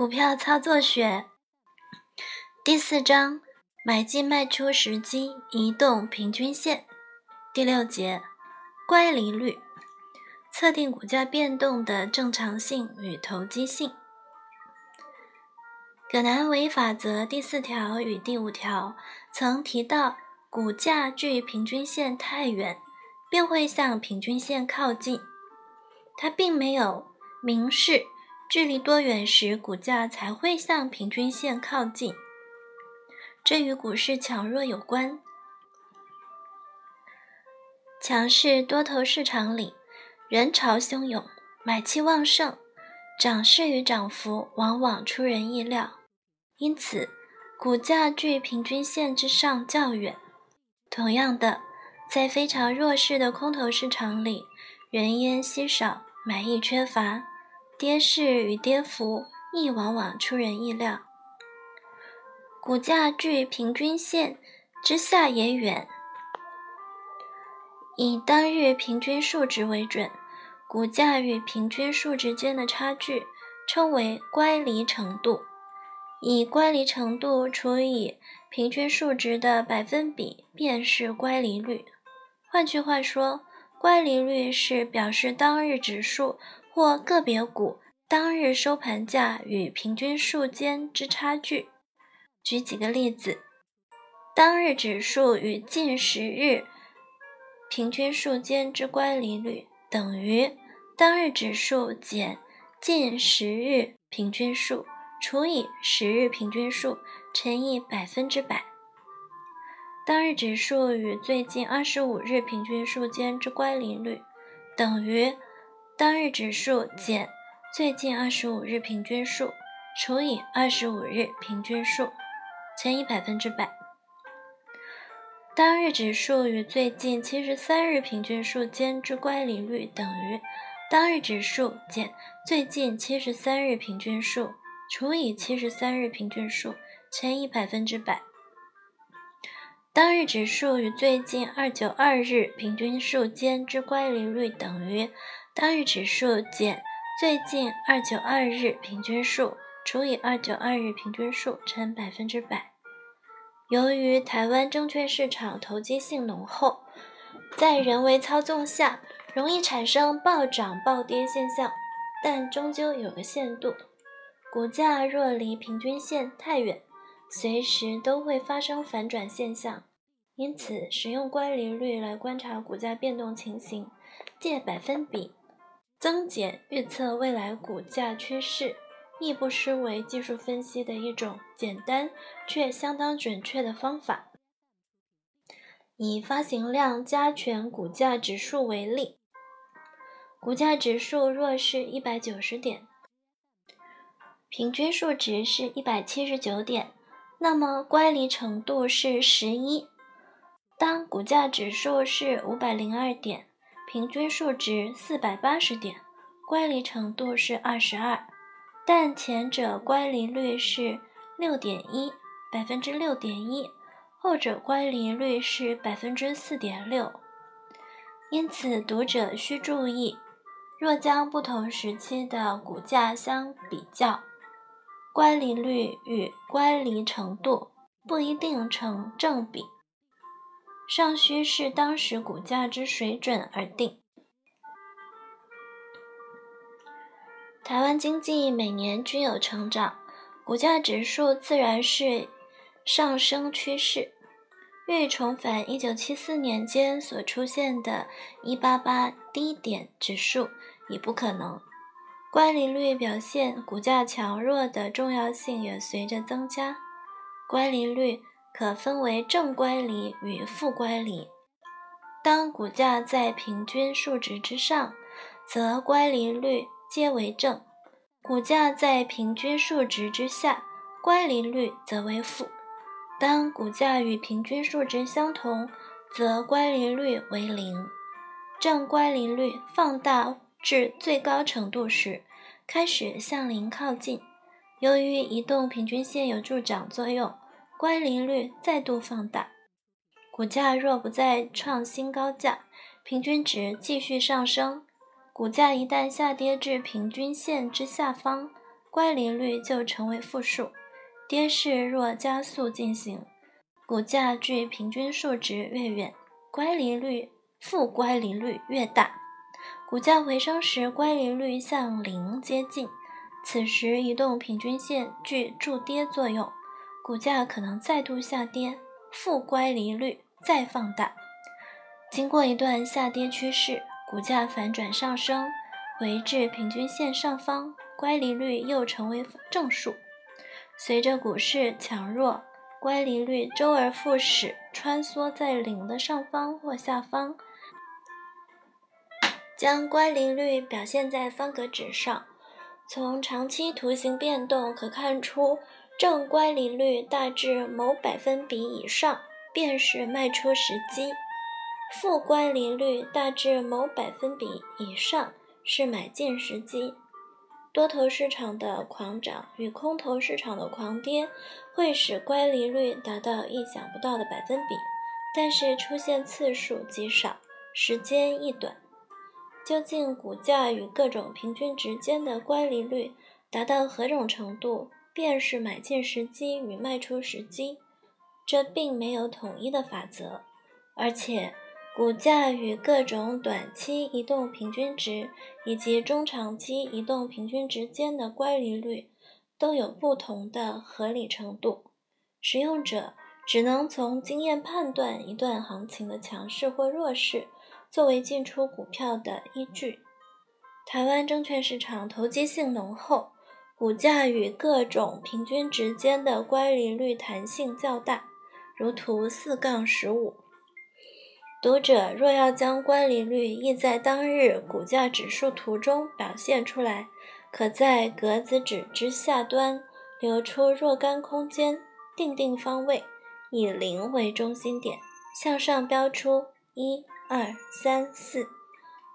股票操作学第四章：买进卖出时机，移动平均线。第六节：乖离率，测定股价变动的正常性与投机性。葛南维法则第四条与第五条曾提到，股价距平均线太远，便会向平均线靠近。它并没有明示。距离多远时，股价才会向平均线靠近？这与股市强弱有关。强势多头市场里，人潮汹涌，买气旺盛，涨势与涨幅往往出人意料，因此股价距平均线之上较远。同样的，在非常弱势的空头市场里，人烟稀少，买意缺乏。跌势与跌幅亦往往出人意料，股价距平均线之下也远。以当日平均数值为准，股价与平均数值间的差距称为乖离程度。以乖离程度除以平均数值的百分比，便是乖离率。换句话说，乖离率是表示当日指数。或个别股当日收盘价与平均数间之差距。举几个例子：当日指数与近十日平均数间之乖离率等于当日指数减近十日平均数除以十日平均数乘以百分之百。当日指数与最近二十五日平均数间之乖离率等于。当日指数减最近二十五日平均数除以二十五日平均数乘以百分之百。当日指数与最近七十三日平均数间之乖离率等于当日指数减最近七十三日平均数除以七十三日平均数乘以百分之百。当日指数与最近二九二日平均数间之乖离率等于。当日指数减最近二九二日平均数除以二九二日平均数乘百分之百。由于台湾证券市场投机性浓厚，在人为操纵下容易产生暴涨暴跌现象，但终究有个限度。股价若离平均线太远，随时都会发生反转现象。因此，使用乖离率来观察股价变动情形，借百分比。增减预测未来股价趋势，亦不失为技术分析的一种简单却相当准确的方法。以发行量加权股价指数为例，股价指数若是一百九十点，平均数值是一百七十九点，那么乖离程度是十一。当股价指数是五百零二点。平均数值四百八十点，乖离程度是二十二，但前者乖离率是六点一百分之六点一，后者乖离率是百分之四点六。因此，读者需注意，若将不同时期的股价相比较，乖离率与乖离程度不一定成正比。尚需视当时股价之水准而定。台湾经济每年均有成长，股价指数自然是上升趋势。欲重返1974年间所出现的188低点指数已不可能。乖离率表现股价强弱的重要性也随着增加。乖离率。可分为正乖离与负乖离。当股价在平均数值之上，则乖离率皆为正；股价在平均数值之下，乖离率则为负。当股价与平均数值相同，则乖离率为零。正乖离率放大至最高程度时，开始向零靠近。由于移动平均线有助长作用。乖离率再度放大，股价若不再创新高价，平均值继续上升。股价一旦下跌至平均线之下方，乖离率就成为负数。跌势若加速进行，股价距平均数值越远，乖离率负乖离率越大。股价回升时，乖离率向零接近，此时移动平均线具助跌作用，股价可能再度下跌，负乖离率再放大。经过一段下跌趋势，股价反转上升，回至平均线上方，乖离率又成为正数。随着股市强弱，乖离率周而复始，穿梭在零的上方或下方。将乖离率表现在方格纸上，从长期图形变动可看出，正乖离率大致某百分比以上，便是卖出时机。负乖离率大致某百分比以上是买进时机。多头市场的狂涨与空头市场的狂跌会使乖离率达到意想不到的百分比，但是出现次数极少，时间亦短。究竟股价与各种平均值间的乖离率达到何种程度，便是买进时机与卖出时机。这并没有统一的法则，而且。股价与各种短期移动平均值以及中长期移动平均值间的乖离率都有不同的合理程度，使用者只能从经验判断一段行情的强势或弱势作为进出股票的依据。台湾证券市场投机性浓厚，股价与各种平均值间的乖离率弹性较大，如图四杠十五。读者若要将乖离率意在当日股价指数图中表现出来，可在格子纸之下端留出若干空间，定定方位，以零为中心点，向上标出一、二、三、四，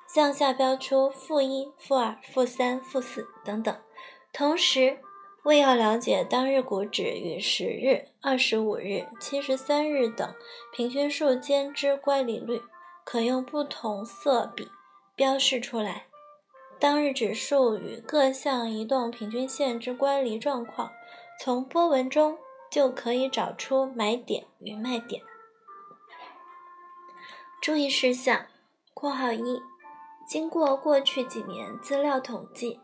向下标出负一、负二、负三、负四等等，同时。为要了解当日股指与十日、二十五日、七十三日等平均数间之乖离率，可用不同色笔标示出来。当日指数与各项移动平均线之乖离状况，从波纹中就可以找出买点与卖点。注意事项（括号一）经过过去几年资料统计，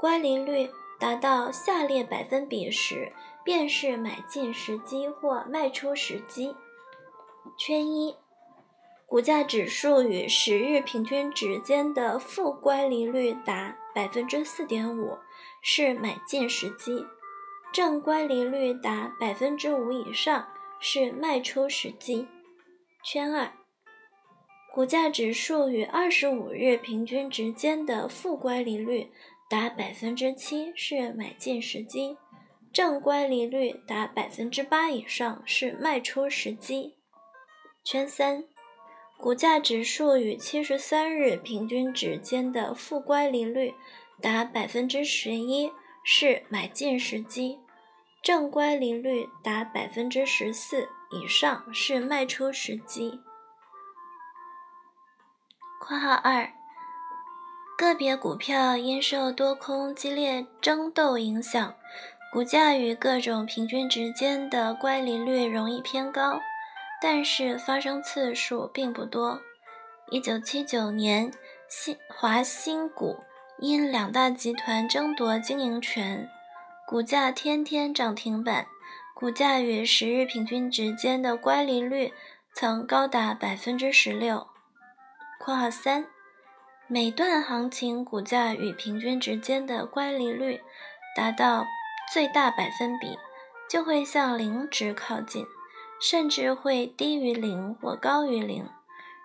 乖离率。达到下列百分比时，便是买进时机或卖出时机。圈一，股价指数与十日平均值间的负乖离率达百分之四点五，是买进时机；正乖离率达百分之五以上，是卖出时机。圈二，股价指数与二十五日平均值间的负乖离率。达百分之七是买进时机，正乖离率达百分之八以上是卖出时机。圈三，股价指数与七十三日平均值间的负乖离率达百分之十一是买进时机，正乖离率达百分之十四以上是卖出时机。括号二。个别股票因受多空激烈争斗影响，股价与各种平均值间的乖离率容易偏高，但是发生次数并不多。一九七九年，新华新股因两大集团争夺经营权，股价天天涨停板，股价与十日平均值间的乖离率曾高达百分之十六。（括号三）每段行情股价与平均值间的乖离率达到最大百分比，就会向零值靠近，甚至会低于零或高于零。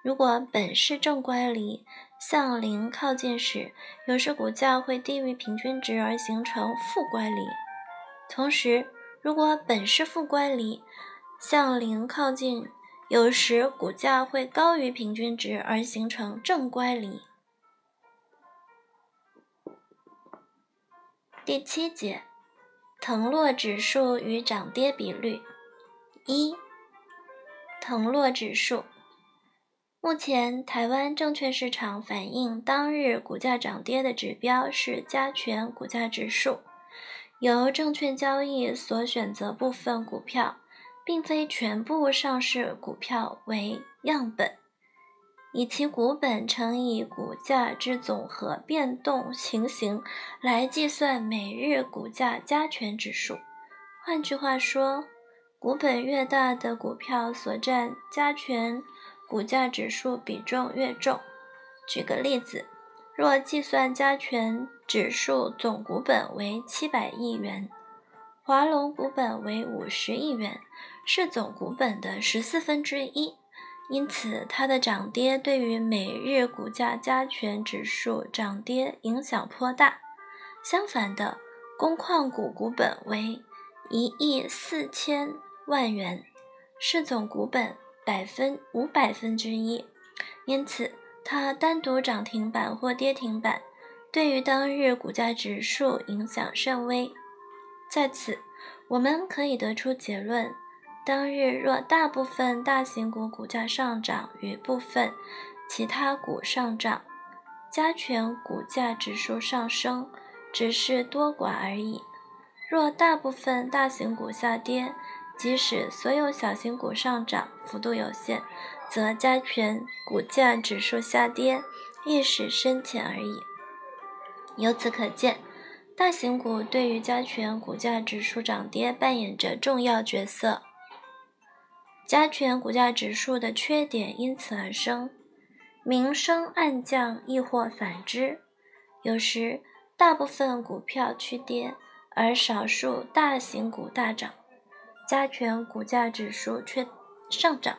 如果本是正乖离，向零靠近时，有时股价会低于平均值而形成负乖离；同时，如果本是负乖离，向零靠近，有时股价会高于平均值而形成正乖离。第七节，腾落指数与涨跌比率。一，腾落指数。目前台湾证券市场反映当日股价涨跌的指标是加权股价指数，由证券交易所选择部分股票，并非全部上市股票为样本，以其股本乘以股价之总和变动情形来计算每日股价加权指数。换句话说，股本越大的股票所占加权股价指数比重越重。举个例子。若计算加权指数总股本为七百亿元，华龙股本为五十亿元，是总股本的十四分之一，因此它的涨跌对于每日股价加权指数涨跌影响颇大。相反的，工矿股股本为一亿四千万元，是总股本百分五百分之一，因此。它单独涨停板或跌停板，对于当日股价指数影响甚微。在此，我们可以得出结论：当日若大部分大型股股价上涨与部分其他股上涨，加权股价指数上升只是多寡而已；若大部分大型股下跌，即使所有小型股上涨，幅度有限。则加权股价指数下跌，亦是深浅而已。由此可见，大型股对于加权股价指数涨跌扮演着重要角色。加权股价指数的缺点因此而生，明升暗降亦或反之。有时大部分股票趋跌，而少数大型股大涨，加权股价指数却上涨。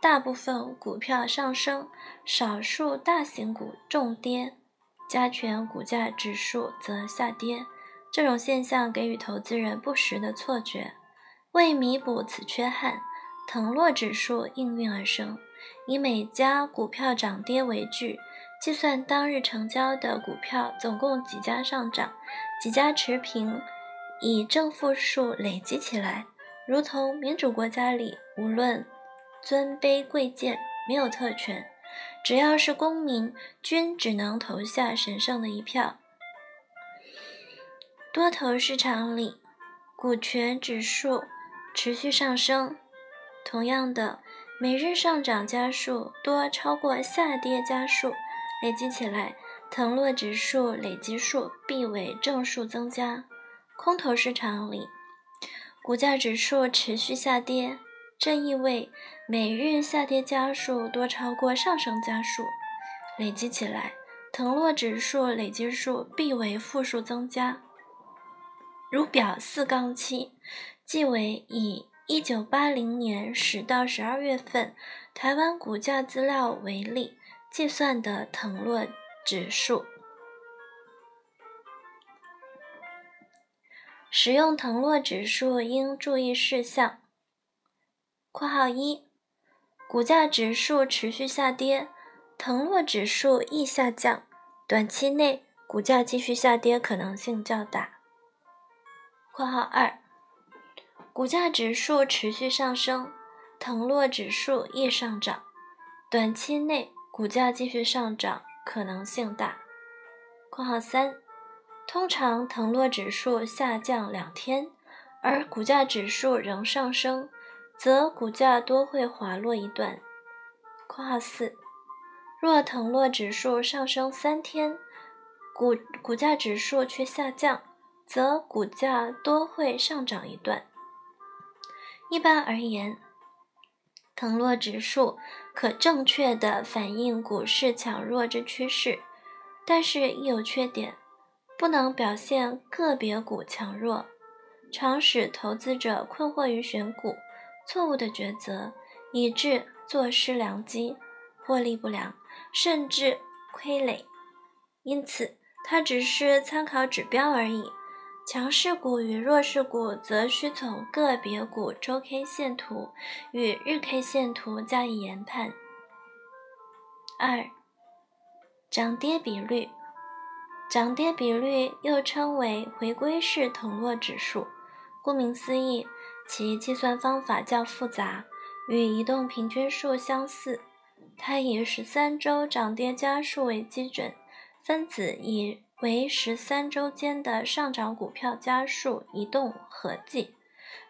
大部分股票上升，少数大型股重跌，加权股价指数则下跌。这种现象给予投资人不实的错觉。为弥补此缺憾，腾落指数应运而生，以每家股票涨跌为据，计算当日成交的股票总共几家上涨，几家持平，以正负数累积起来，如同民主国家里无论。尊卑贵贱没有特权，只要是公民，均只能投下神圣的一票。多头市场里，股权指数持续上升，同样的，每日上涨家数多超过下跌家数，累积起来，腾落指数累积数必为正数增加。空头市场里，股价指数持续下跌。这意味每日下跌家数多超过上升家数，累积起来，腾落指数累积数必为负数增加。如表四杠七，即为以一九八零年十到十二月份台湾股价资料为例计算的腾落指数。使用腾落指数应注意事项。括号一，股价指数持续下跌，腾落指数亦下降，短期内股价继续下跌可能性较大。括号二，股价指数持续上升，腾落指数亦上涨，短期内股价继续上涨可能性大。括号三，通常腾落指数下降两天，而股价指数仍上升。则股价多会滑落一段。括号四，若腾落指数上升三天，股股价指数却下降，则股价多会上涨一段。一般而言，腾落指数可正确地反映股市强弱之趋势，但是亦有缺点，不能表现个别股强弱，常使投资者困惑于选股。错误的抉择，以致坐失良机，获利不良，甚至亏累。因此，它只是参考指标而已。强势股与弱势股，则需从个别股周 K 线图与日 K 线图加以研判。二、涨跌比率，涨跌比率又称为回归式统落指数，顾名思义。其计算方法较复杂，与移动平均数相似。它以十三周涨跌家数为基准，分子以为十三周间的上涨股票家数移动合计，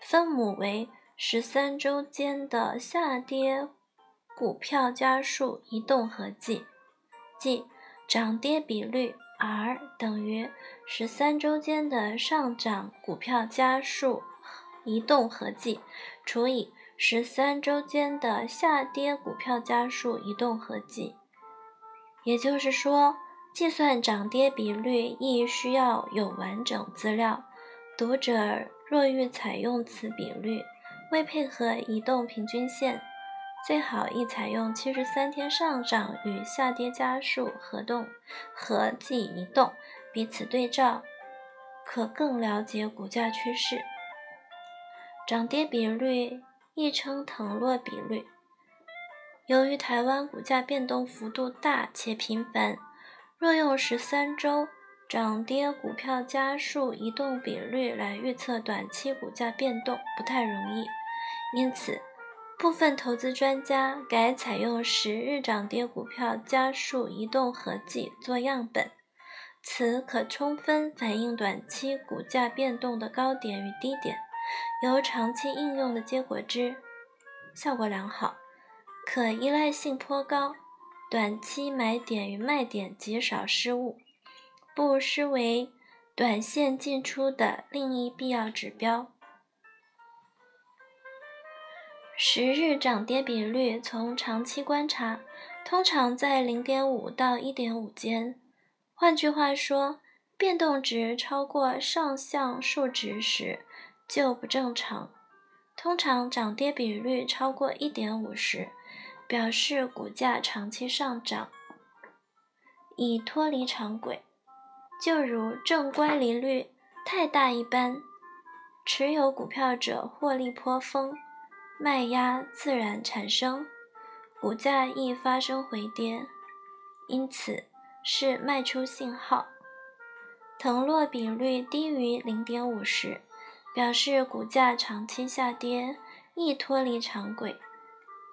分母为十三周间的下跌股票家数移动合计，即涨跌比率 R 等于十三周间的上涨股票家数移动合计除以十三周间的下跌股票家数移动合计。也就是说。计算涨跌比率亦需要有完整资料。读者若欲采用此比率，为配合移动平均线，最好亦采用七十三天上涨与下跌家数合动合计移动，彼此对照，可更了解股价趋势。涨跌比率亦称腾落比率。由于台湾股价变动幅度大且频繁。若用十三周涨跌股票家数移动比率来预测短期股价变动，不太容易。因此，部分投资专家改采用十日涨跌股票家数移动合计做样本，此可充分反映短期股价变动的高点与低点。由长期应用的结果之，效果良好，可依赖性颇高。短期买点与卖点极少失误，不失为短线进出的另一必要指标。十日涨跌比率从长期观察，通常在零点五到一点五间。换句话说，变动值超过上项数值时就不正常。通常涨跌比率超过一点五时。表示股价长期上涨，已脱离常轨，就如正乖离率太大一般，持有股票者获利颇丰，卖压自然产生，股价易发生回跌，因此是卖出信号。腾落比率低于零点五时，表示股价长期下跌，易脱离常轨。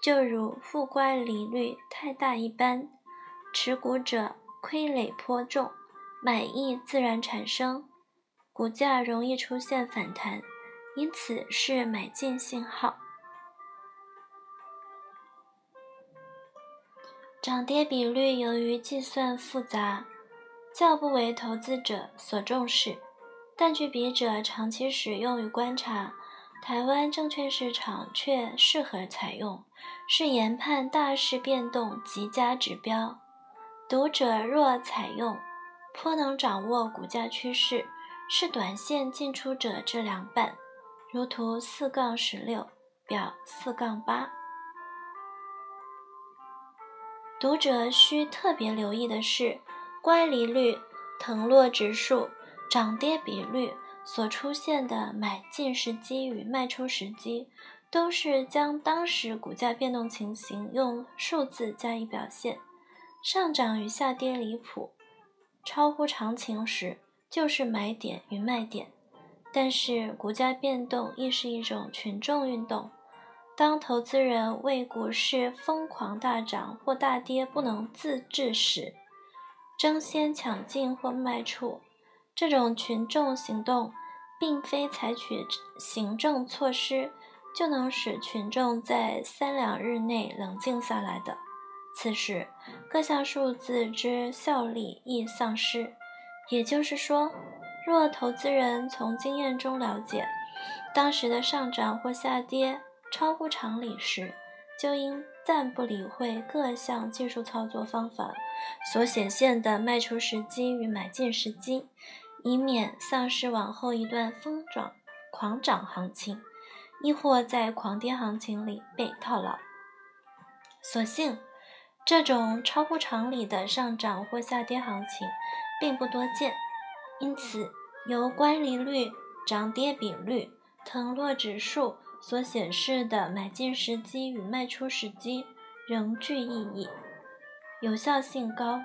就如负乖离率太大一般，持股者亏累颇重，买意自然产生，股价容易出现反弹，因此是买进信号。涨跌比率由于计算复杂，较不为投资者所重视，但据笔者长期使用与观察。台湾证券市场却适合采用，是研判大势变动极佳指标。读者若采用，颇能掌握股价趋势，是短线进出者之良伴。如图四杠十六，表四杠八。读者需特别留意的是，乖离率、腾落指数、涨跌比率。所出现的买进时机与卖出时机，都是将当时股价变动情形用数字加以表现。上涨与下跌离谱，超乎常情时，就是买点与卖点。但是股价变动亦是一种群众运动，当投资人为股市疯狂大涨或大跌不能自制时，争先抢进或卖出。这种群众行动，并非采取行政措施就能使群众在三两日内冷静下来的。此时，各项数字之效力亦丧失。也就是说，若投资人从经验中了解当时的上涨或下跌超乎常理时，就应暂不理会各项技术操作方法所显现的卖出时机与买进时机。以免丧失往后一段疯涨、狂涨行情，亦或在狂跌行情里被套牢。所幸，这种超乎常理的上涨或下跌行情并不多见，因此由乖离率、涨跌比率、腾落指数所显示的买进时机与卖出时机仍具意义，有效性高。